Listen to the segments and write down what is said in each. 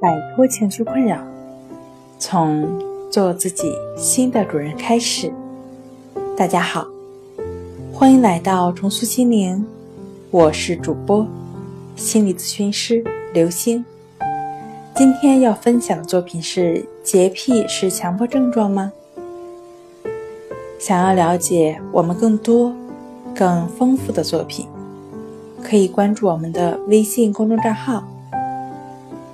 摆脱情绪困扰，从做自己新的主人开始。大家好，欢迎来到重塑心灵，我是主播心理咨询师刘星。今天要分享的作品是：洁癖是强迫症状吗？想要了解我们更多、更丰富的作品。可以关注我们的微信公众账号“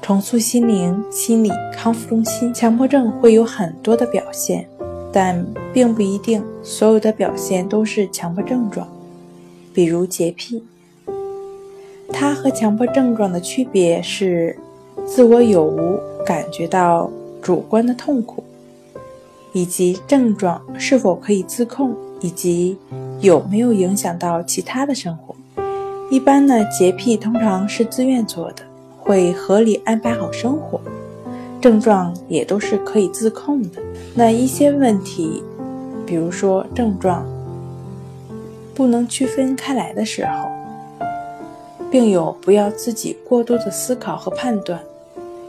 重塑心灵心理康复中心”。强迫症会有很多的表现，但并不一定所有的表现都是强迫症状。比如洁癖，它和强迫症状的区别是自我有无感觉到主观的痛苦，以及症状是否可以自控，以及有没有影响到其他的生活。一般呢，洁癖通常是自愿做的，会合理安排好生活，症状也都是可以自控的。那一些问题，比如说症状不能区分开来的时候，病友不要自己过多的思考和判断，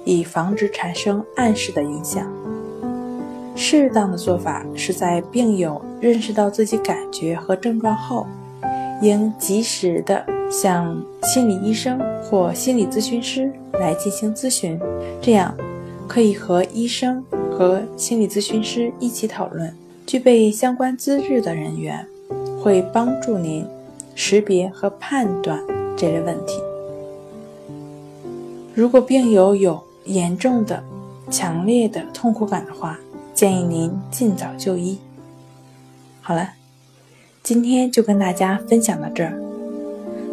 以防止产生暗示的影响。适当的做法是在病友认识到自己感觉和症状后，应及时的。向心理医生或心理咨询师来进行咨询，这样可以和医生和心理咨询师一起讨论。具备相关资质的人员会帮助您识别和判断这类问题。如果病友有严重的、强烈的痛苦感的话，建议您尽早就医。好了，今天就跟大家分享到这儿。